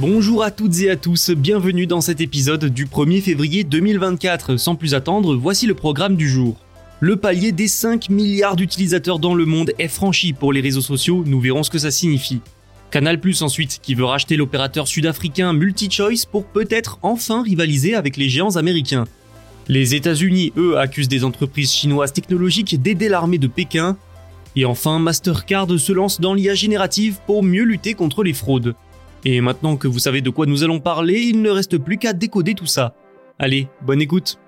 Bonjour à toutes et à tous, bienvenue dans cet épisode du 1er février 2024. Sans plus attendre, voici le programme du jour. Le palier des 5 milliards d'utilisateurs dans le monde est franchi pour les réseaux sociaux, nous verrons ce que ça signifie. Canal Plus ensuite, qui veut racheter l'opérateur sud-africain MultiChoice pour peut-être enfin rivaliser avec les géants américains. Les États-Unis, eux, accusent des entreprises chinoises technologiques d'aider l'armée de Pékin. Et enfin, Mastercard se lance dans l'IA générative pour mieux lutter contre les fraudes. Et maintenant que vous savez de quoi nous allons parler, il ne reste plus qu'à décoder tout ça. Allez, bonne écoute.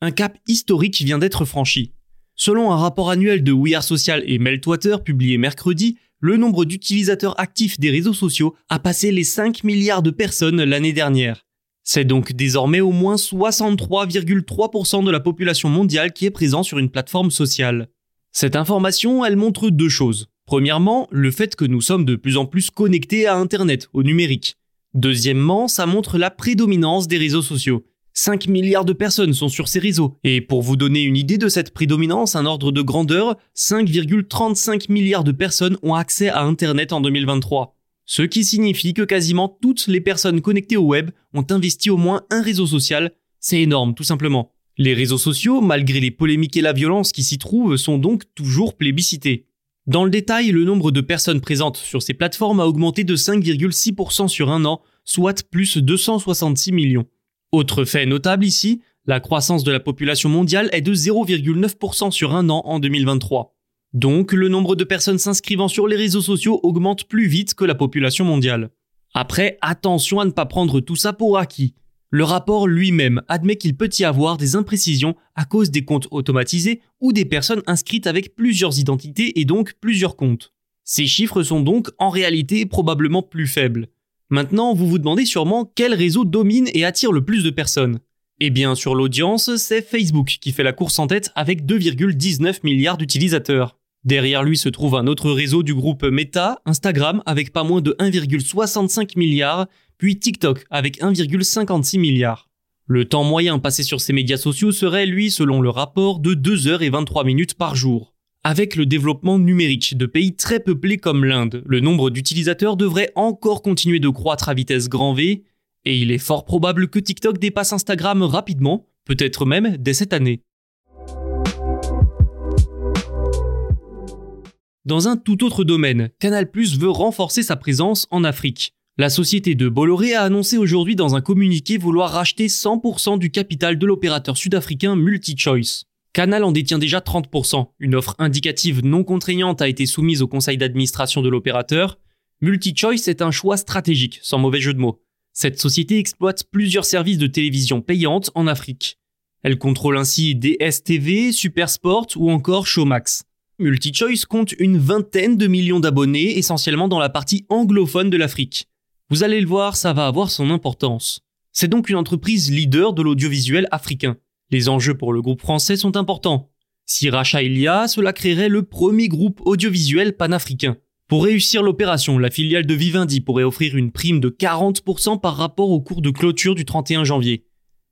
Un cap historique vient d'être franchi. Selon un rapport annuel de We Are Social et Meltwater publié mercredi, le nombre d'utilisateurs actifs des réseaux sociaux a passé les 5 milliards de personnes l'année dernière. C'est donc désormais au moins 63,3% de la population mondiale qui est présent sur une plateforme sociale. Cette information, elle montre deux choses. Premièrement, le fait que nous sommes de plus en plus connectés à Internet, au numérique. Deuxièmement, ça montre la prédominance des réseaux sociaux. 5 milliards de personnes sont sur ces réseaux. Et pour vous donner une idée de cette prédominance, un ordre de grandeur, 5,35 milliards de personnes ont accès à Internet en 2023. Ce qui signifie que quasiment toutes les personnes connectées au web ont investi au moins un réseau social. C'est énorme, tout simplement. Les réseaux sociaux, malgré les polémiques et la violence qui s'y trouvent, sont donc toujours plébiscités. Dans le détail, le nombre de personnes présentes sur ces plateformes a augmenté de 5,6% sur un an, soit plus 266 millions. Autre fait notable ici, la croissance de la population mondiale est de 0,9% sur un an en 2023. Donc le nombre de personnes s'inscrivant sur les réseaux sociaux augmente plus vite que la population mondiale. Après, attention à ne pas prendre tout ça pour acquis. Le rapport lui-même admet qu'il peut y avoir des imprécisions à cause des comptes automatisés ou des personnes inscrites avec plusieurs identités et donc plusieurs comptes. Ces chiffres sont donc en réalité probablement plus faibles. Maintenant, vous vous demandez sûrement quel réseau domine et attire le plus de personnes. Eh bien, sur l'audience, c'est Facebook qui fait la course en tête avec 2,19 milliards d'utilisateurs. Derrière lui se trouve un autre réseau du groupe Meta, Instagram, avec pas moins de 1,65 milliard, puis TikTok avec 1,56 milliard. Le temps moyen passé sur ces médias sociaux serait, lui, selon le rapport, de 2 heures et 23 minutes par jour. Avec le développement numérique de pays très peuplés comme l'Inde, le nombre d'utilisateurs devrait encore continuer de croître à vitesse grand V, et il est fort probable que TikTok dépasse Instagram rapidement, peut-être même dès cette année. Dans un tout autre domaine, Canal+ veut renforcer sa présence en Afrique. La société de Bolloré a annoncé aujourd'hui dans un communiqué vouloir racheter 100% du capital de l'opérateur sud-africain MultiChoice. Canal en détient déjà 30%. Une offre indicative non contraignante a été soumise au conseil d'administration de l'opérateur. MultiChoice est un choix stratégique, sans mauvais jeu de mots. Cette société exploite plusieurs services de télévision payantes en Afrique. Elle contrôle ainsi DSTV, Supersport ou encore Showmax. MultiChoice compte une vingtaine de millions d'abonnés, essentiellement dans la partie anglophone de l'Afrique. Vous allez le voir, ça va avoir son importance. C'est donc une entreprise leader de l'audiovisuel africain. Les enjeux pour le groupe français sont importants. Si rachat il y a, cela créerait le premier groupe audiovisuel panafricain. Pour réussir l'opération, la filiale de Vivendi pourrait offrir une prime de 40% par rapport au cours de clôture du 31 janvier.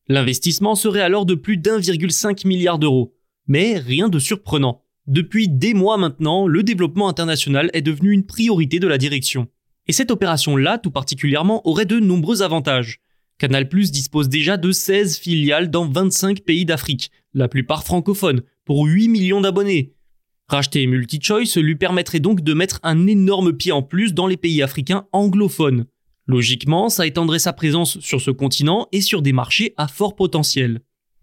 L'investissement serait alors de plus d'1,5 milliard d'euros. Mais rien de surprenant. Depuis des mois maintenant, le développement international est devenu une priorité de la direction. Et cette opération-là, tout particulièrement, aurait de nombreux avantages. Canal dispose déjà de 16 filiales dans 25 pays d'Afrique, la plupart francophones, pour 8 millions d'abonnés. Racheter MultiChoice lui permettrait donc de mettre un énorme pied en plus dans les pays africains anglophones. Logiquement, ça étendrait sa présence sur ce continent et sur des marchés à fort potentiel.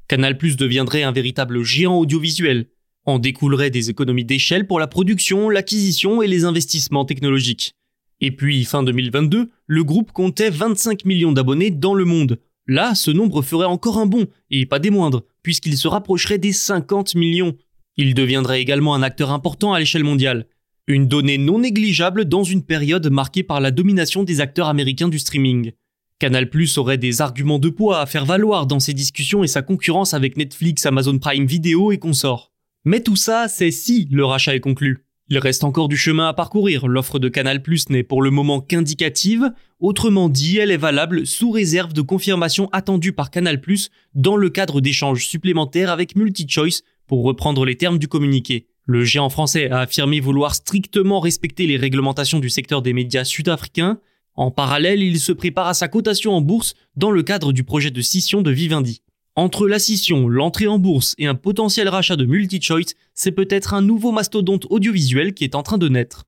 Canal deviendrait un véritable géant audiovisuel. En découlerait des économies d'échelle pour la production, l'acquisition et les investissements technologiques. Et puis, fin 2022, le groupe comptait 25 millions d'abonnés dans le monde. Là, ce nombre ferait encore un bond, et pas des moindres, puisqu'il se rapprocherait des 50 millions. Il deviendrait également un acteur important à l'échelle mondiale. Une donnée non négligeable dans une période marquée par la domination des acteurs américains du streaming. Canal Plus aurait des arguments de poids à faire valoir dans ses discussions et sa concurrence avec Netflix, Amazon Prime Video et consorts. Mais tout ça, c'est si le rachat est conclu. Il reste encore du chemin à parcourir. L'offre de Canal n'est pour le moment qu'indicative. Autrement dit, elle est valable sous réserve de confirmation attendue par Canal Plus dans le cadre d'échanges supplémentaires avec MultiChoice pour reprendre les termes du communiqué. Le géant français a affirmé vouloir strictement respecter les réglementations du secteur des médias sud-africains. En parallèle, il se prépare à sa cotation en bourse dans le cadre du projet de scission de Vivendi. Entre la scission, l'entrée en bourse et un potentiel rachat de MultiChoice, c'est peut-être un nouveau mastodonte audiovisuel qui est en train de naître.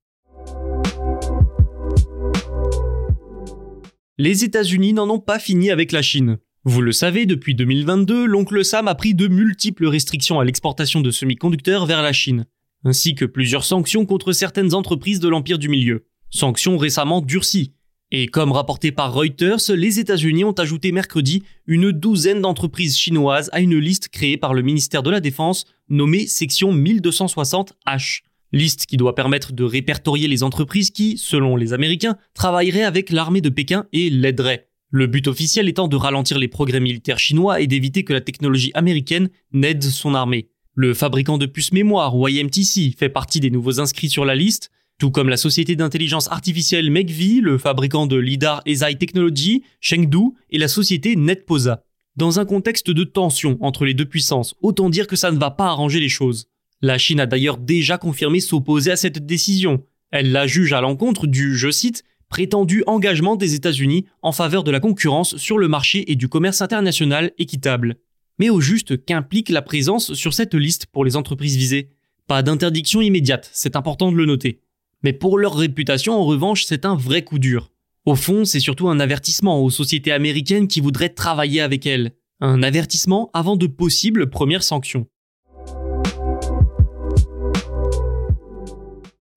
Les États-Unis n'en ont pas fini avec la Chine. Vous le savez, depuis 2022, l'oncle Sam a pris de multiples restrictions à l'exportation de semi-conducteurs vers la Chine, ainsi que plusieurs sanctions contre certaines entreprises de l'Empire du Milieu. Sanctions récemment durcies, et comme rapporté par Reuters, les États-Unis ont ajouté mercredi une douzaine d'entreprises chinoises à une liste créée par le ministère de la Défense nommée section 1260H. Liste qui doit permettre de répertorier les entreprises qui, selon les Américains, travailleraient avec l'armée de Pékin et l'aideraient. Le but officiel étant de ralentir les progrès militaires chinois et d'éviter que la technologie américaine n'aide son armée. Le fabricant de puces mémoire, YMTC, fait partie des nouveaux inscrits sur la liste, tout comme la société d'intelligence artificielle Megvii, le fabricant de LIDAR Ezai Technology, Chengdu et la société NetPosa. Dans un contexte de tension entre les deux puissances, autant dire que ça ne va pas arranger les choses. La Chine a d'ailleurs déjà confirmé s'opposer à cette décision. Elle la juge à l'encontre du, je cite, prétendu engagement des États-Unis en faveur de la concurrence sur le marché et du commerce international équitable. Mais au juste qu'implique la présence sur cette liste pour les entreprises visées? Pas d'interdiction immédiate, c'est important de le noter. Mais pour leur réputation, en revanche, c'est un vrai coup dur. Au fond, c'est surtout un avertissement aux sociétés américaines qui voudraient travailler avec elles. Un avertissement avant de possibles premières sanctions.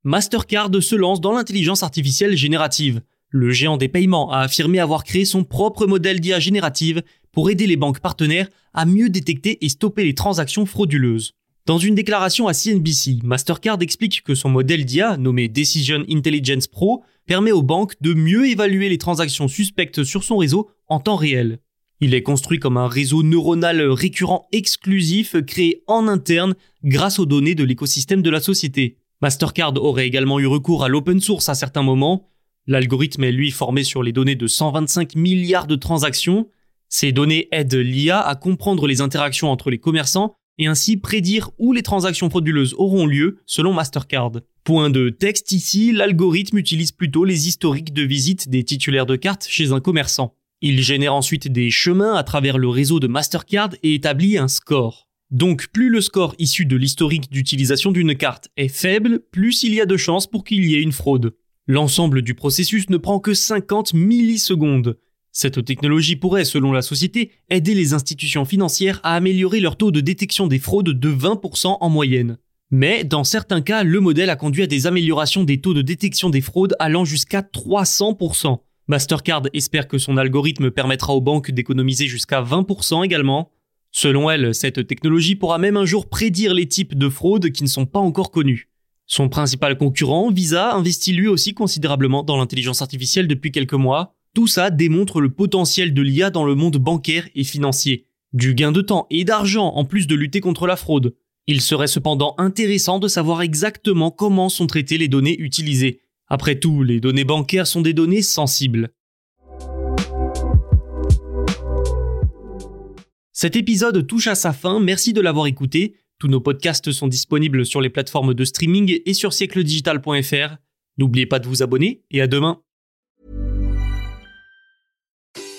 Mastercard se lance dans l'intelligence artificielle générative. Le géant des paiements a affirmé avoir créé son propre modèle d'IA générative pour aider les banques partenaires à mieux détecter et stopper les transactions frauduleuses. Dans une déclaration à CNBC, Mastercard explique que son modèle d'IA, nommé Decision Intelligence Pro, permet aux banques de mieux évaluer les transactions suspectes sur son réseau en temps réel. Il est construit comme un réseau neuronal récurrent exclusif créé en interne grâce aux données de l'écosystème de la société. Mastercard aurait également eu recours à l'open source à certains moments. L'algorithme est lui formé sur les données de 125 milliards de transactions. Ces données aident l'IA à comprendre les interactions entre les commerçants et ainsi prédire où les transactions frauduleuses auront lieu selon Mastercard. Point de texte ici, l'algorithme utilise plutôt les historiques de visite des titulaires de cartes chez un commerçant. Il génère ensuite des chemins à travers le réseau de Mastercard et établit un score. Donc plus le score issu de l'historique d'utilisation d'une carte est faible, plus il y a de chances pour qu'il y ait une fraude. L'ensemble du processus ne prend que 50 millisecondes. Cette technologie pourrait, selon la société, aider les institutions financières à améliorer leur taux de détection des fraudes de 20% en moyenne. Mais dans certains cas, le modèle a conduit à des améliorations des taux de détection des fraudes allant jusqu'à 300%. Mastercard espère que son algorithme permettra aux banques d'économiser jusqu'à 20% également. Selon elle, cette technologie pourra même un jour prédire les types de fraudes qui ne sont pas encore connus. Son principal concurrent, Visa, investit lui aussi considérablement dans l'intelligence artificielle depuis quelques mois. Tout ça démontre le potentiel de l'IA dans le monde bancaire et financier. Du gain de temps et d'argent en plus de lutter contre la fraude. Il serait cependant intéressant de savoir exactement comment sont traitées les données utilisées. Après tout, les données bancaires sont des données sensibles. Cet épisode touche à sa fin, merci de l'avoir écouté. Tous nos podcasts sont disponibles sur les plateformes de streaming et sur siècledigital.fr. N'oubliez pas de vous abonner et à demain.